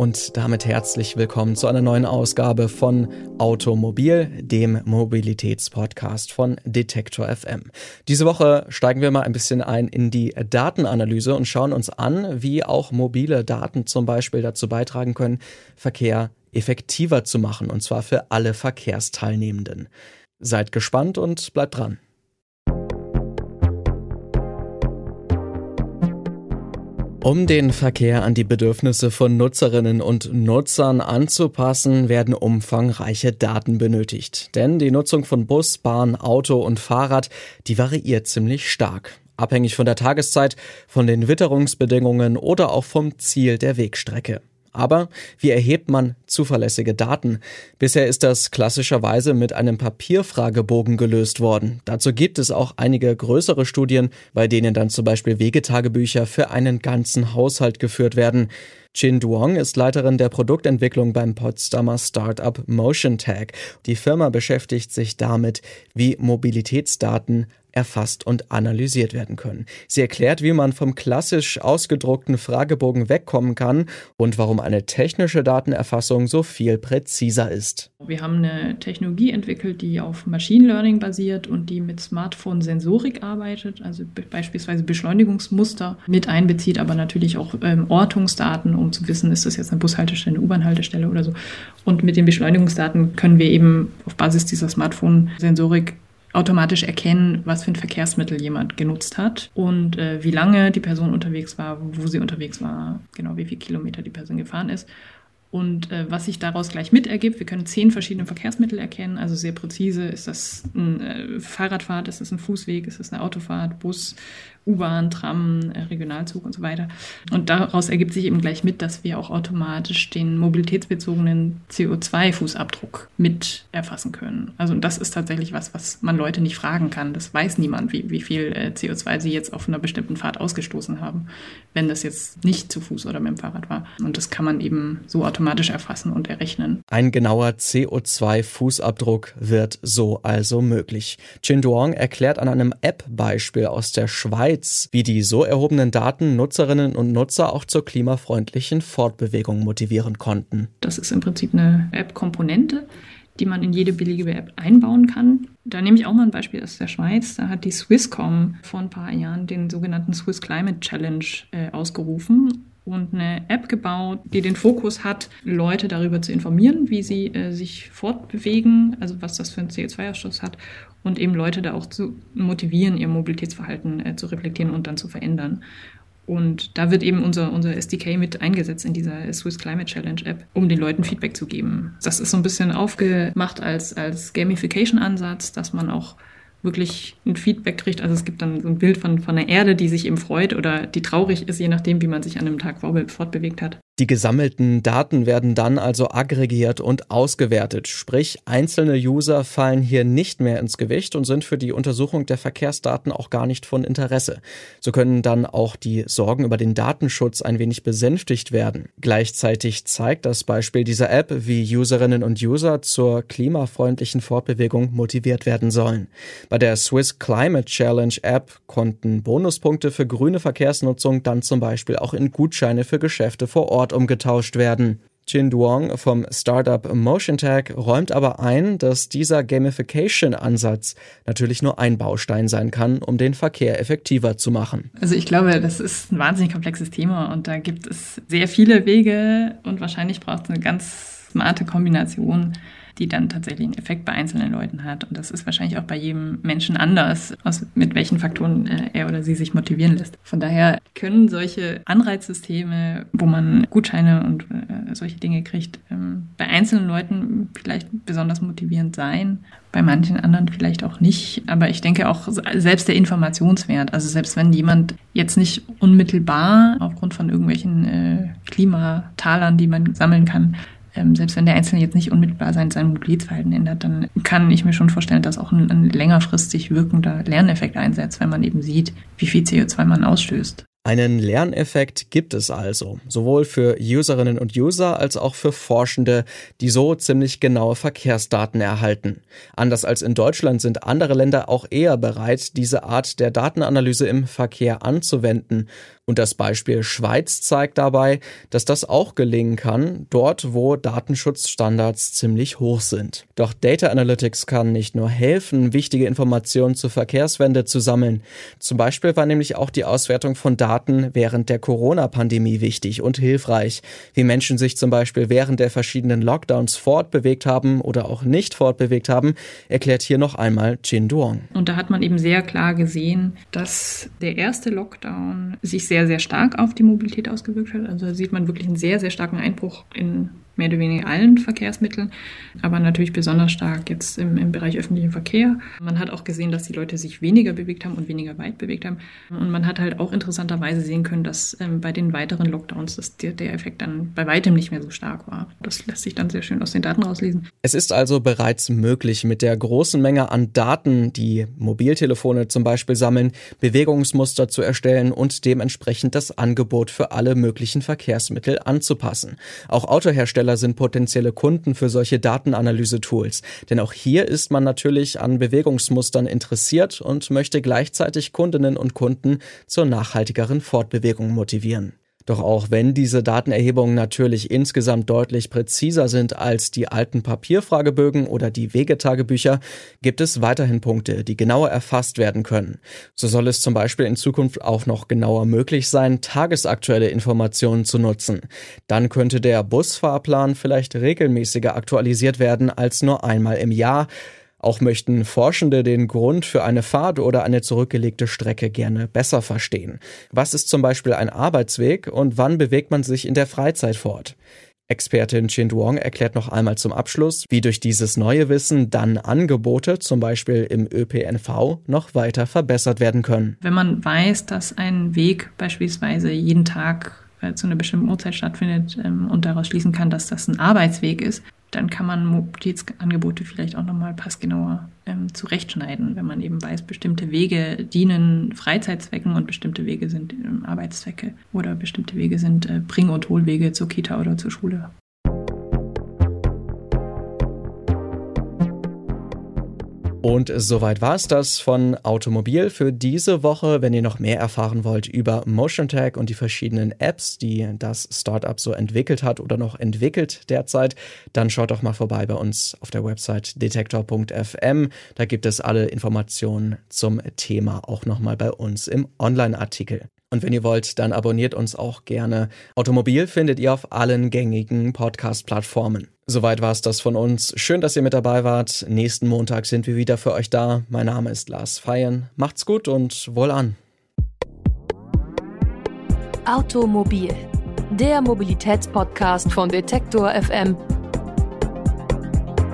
Und damit herzlich willkommen zu einer neuen Ausgabe von Automobil, dem Mobilitätspodcast von Detektor FM. Diese Woche steigen wir mal ein bisschen ein in die Datenanalyse und schauen uns an, wie auch mobile Daten zum Beispiel dazu beitragen können, Verkehr effektiver zu machen, und zwar für alle Verkehrsteilnehmenden. Seid gespannt und bleibt dran. Um den Verkehr an die Bedürfnisse von Nutzerinnen und Nutzern anzupassen, werden umfangreiche Daten benötigt. Denn die Nutzung von Bus, Bahn, Auto und Fahrrad, die variiert ziemlich stark. Abhängig von der Tageszeit, von den Witterungsbedingungen oder auch vom Ziel der Wegstrecke. Aber wie erhebt man zuverlässige Daten? Bisher ist das klassischerweise mit einem Papierfragebogen gelöst worden. Dazu gibt es auch einige größere Studien, bei denen dann zum Beispiel Wegetagebücher für einen ganzen Haushalt geführt werden. Chin Duong ist Leiterin der Produktentwicklung beim Potsdamer Startup Motion Tag. Die Firma beschäftigt sich damit, wie Mobilitätsdaten erfasst und analysiert werden können. Sie erklärt, wie man vom klassisch ausgedruckten Fragebogen wegkommen kann und warum eine technische Datenerfassung so viel präziser ist. Wir haben eine Technologie entwickelt, die auf Machine Learning basiert und die mit Smartphone-Sensorik arbeitet, also beispielsweise Beschleunigungsmuster mit einbezieht, aber natürlich auch ähm, Ortungsdaten, um zu wissen, ist das jetzt eine Bushaltestelle, eine U-Bahn-Haltestelle oder so. Und mit den Beschleunigungsdaten können wir eben auf Basis dieser Smartphone-Sensorik automatisch erkennen, was für ein Verkehrsmittel jemand genutzt hat und äh, wie lange die Person unterwegs war, wo sie unterwegs war, genau wie viele Kilometer die Person gefahren ist. Und äh, was sich daraus gleich mit ergibt, wir können zehn verschiedene Verkehrsmittel erkennen, also sehr präzise, ist das ein äh, Fahrradfahrt, ist das ein Fußweg, ist das eine Autofahrt, Bus, U-Bahn, Tram, äh, Regionalzug und so weiter. Und daraus ergibt sich eben gleich mit, dass wir auch automatisch den mobilitätsbezogenen CO2-Fußabdruck mit erfassen können. Also das ist tatsächlich was, was man Leute nicht fragen kann. Das weiß niemand, wie, wie viel äh, CO2 sie jetzt auf einer bestimmten Fahrt ausgestoßen haben, wenn das jetzt nicht zu Fuß oder mit dem Fahrrad war. Und das kann man eben so automatisch erfassen und errechnen. Ein genauer CO2-Fußabdruck wird so also möglich. Chin Duong erklärt an einem App-Beispiel aus der Schweiz, Schweiz, wie die so erhobenen Daten Nutzerinnen und Nutzer auch zur klimafreundlichen Fortbewegung motivieren konnten. Das ist im Prinzip eine App-Komponente, die man in jede beliebige App einbauen kann. Da nehme ich auch mal ein Beispiel aus der Schweiz. Da hat die Swisscom vor ein paar Jahren den sogenannten Swiss Climate Challenge äh, ausgerufen und eine App gebaut, die den Fokus hat, Leute darüber zu informieren, wie sie äh, sich fortbewegen, also was das für einen CO2-Ausstoß hat und eben Leute da auch zu motivieren, ihr Mobilitätsverhalten äh, zu reflektieren und dann zu verändern. Und da wird eben unser, unser SDK mit eingesetzt in dieser Swiss Climate Challenge App, um den Leuten Feedback zu geben. Das ist so ein bisschen aufgemacht als, als Gamification-Ansatz, dass man auch wirklich ein Feedback kriegt. Also es gibt dann so ein Bild von, von einer Erde, die sich eben freut oder die traurig ist, je nachdem, wie man sich an einem Tag fortbewegt hat. Die gesammelten Daten werden dann also aggregiert und ausgewertet, sprich einzelne User fallen hier nicht mehr ins Gewicht und sind für die Untersuchung der Verkehrsdaten auch gar nicht von Interesse. So können dann auch die Sorgen über den Datenschutz ein wenig besänftigt werden. Gleichzeitig zeigt das Beispiel dieser App, wie Userinnen und User zur klimafreundlichen Fortbewegung motiviert werden sollen. Bei der Swiss Climate Challenge App konnten Bonuspunkte für grüne Verkehrsnutzung dann zum Beispiel auch in Gutscheine für Geschäfte vor Ort Ort umgetauscht werden. Jin Duong vom Startup MotionTag räumt aber ein, dass dieser Gamification-Ansatz natürlich nur ein Baustein sein kann, um den Verkehr effektiver zu machen. Also ich glaube, das ist ein wahnsinnig komplexes Thema und da gibt es sehr viele Wege und wahrscheinlich braucht es eine ganz smarte Kombination die dann tatsächlich einen Effekt bei einzelnen Leuten hat. Und das ist wahrscheinlich auch bei jedem Menschen anders, aus, mit welchen Faktoren äh, er oder sie sich motivieren lässt. Von daher können solche Anreizsysteme, wo man Gutscheine und äh, solche Dinge kriegt, ähm, bei einzelnen Leuten vielleicht besonders motivierend sein, bei manchen anderen vielleicht auch nicht. Aber ich denke auch selbst der Informationswert, also selbst wenn jemand jetzt nicht unmittelbar aufgrund von irgendwelchen äh, Klimatalern, die man sammeln kann, ähm, selbst wenn der Einzelne jetzt nicht unmittelbar sein, sein Mobilitätsverhalten ändert, dann kann ich mir schon vorstellen, dass auch ein, ein längerfristig wirkender Lerneffekt einsetzt, wenn man eben sieht, wie viel CO2 man ausstößt. Einen Lerneffekt gibt es also, sowohl für Userinnen und User als auch für Forschende, die so ziemlich genaue Verkehrsdaten erhalten. Anders als in Deutschland sind andere Länder auch eher bereit, diese Art der Datenanalyse im Verkehr anzuwenden. Und das Beispiel Schweiz zeigt dabei, dass das auch gelingen kann, dort wo Datenschutzstandards ziemlich hoch sind. Doch Data Analytics kann nicht nur helfen, wichtige Informationen zur Verkehrswende zu sammeln. Zum Beispiel war nämlich auch die Auswertung von Daten während der Corona-Pandemie wichtig und hilfreich, wie Menschen sich zum Beispiel während der verschiedenen Lockdowns fortbewegt haben oder auch nicht fortbewegt haben, erklärt hier noch einmal Jin Duong. Und da hat man eben sehr klar gesehen, dass der erste Lockdown sich sehr, sehr stark auf die Mobilität ausgewirkt hat. Also da sieht man wirklich einen sehr, sehr starken Einbruch in mehr oder weniger allen Verkehrsmitteln, aber natürlich besonders stark jetzt im, im Bereich öffentlichen Verkehr. Man hat auch gesehen, dass die Leute sich weniger bewegt haben und weniger weit bewegt haben. Und man hat halt auch interessanterweise sehen können, dass ähm, bei den weiteren Lockdowns dass der, der Effekt dann bei weitem nicht mehr so stark war. Das lässt sich dann sehr schön aus den Daten rauslesen. Es ist also bereits möglich, mit der großen Menge an Daten, die Mobiltelefone zum Beispiel sammeln, Bewegungsmuster zu erstellen und dementsprechend das Angebot für alle möglichen Verkehrsmittel anzupassen. Auch Autohersteller Hersteller sind potenzielle Kunden für solche Datenanalyse-Tools. Denn auch hier ist man natürlich an Bewegungsmustern interessiert und möchte gleichzeitig Kundinnen und Kunden zur nachhaltigeren Fortbewegung motivieren. Doch auch wenn diese Datenerhebungen natürlich insgesamt deutlich präziser sind als die alten Papierfragebögen oder die Wegetagebücher, gibt es weiterhin Punkte, die genauer erfasst werden können. So soll es zum Beispiel in Zukunft auch noch genauer möglich sein, tagesaktuelle Informationen zu nutzen. Dann könnte der Busfahrplan vielleicht regelmäßiger aktualisiert werden als nur einmal im Jahr, auch möchten Forschende den Grund für eine Fahrt oder eine zurückgelegte Strecke gerne besser verstehen. Was ist zum Beispiel ein Arbeitsweg und wann bewegt man sich in der Freizeit fort? Expertin Chin Duong erklärt noch einmal zum Abschluss, wie durch dieses neue Wissen dann Angebote, zum Beispiel im ÖPNV, noch weiter verbessert werden können. Wenn man weiß, dass ein Weg beispielsweise jeden Tag äh, zu einer bestimmten Uhrzeit stattfindet ähm, und daraus schließen kann, dass das ein Arbeitsweg ist, dann kann man Mobilitätsangebote vielleicht auch nochmal passgenauer ähm, zurechtschneiden, wenn man eben weiß, bestimmte Wege dienen Freizeitzwecken und bestimmte Wege sind ähm, Arbeitszwecke oder bestimmte Wege sind äh, Bring- und Hohlwege zur Kita oder zur Schule. Und soweit war es das von Automobil für diese Woche. Wenn ihr noch mehr erfahren wollt über MotionTag und die verschiedenen Apps, die das Startup so entwickelt hat oder noch entwickelt derzeit, dann schaut doch mal vorbei bei uns auf der Website detektor.fm. Da gibt es alle Informationen zum Thema auch nochmal bei uns im Online-Artikel. Und wenn ihr wollt, dann abonniert uns auch gerne. Automobil findet ihr auf allen gängigen Podcast-Plattformen. Soweit war es das von uns. Schön, dass ihr mit dabei wart. Nächsten Montag sind wir wieder für euch da. Mein Name ist Lars Feyen. Macht's gut und wohlan. Automobil, der Mobilitätspodcast von Detektor FM,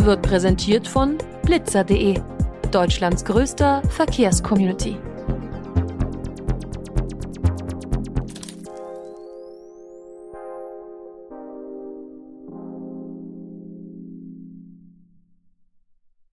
wird präsentiert von blitzer.de, Deutschlands größter Verkehrscommunity.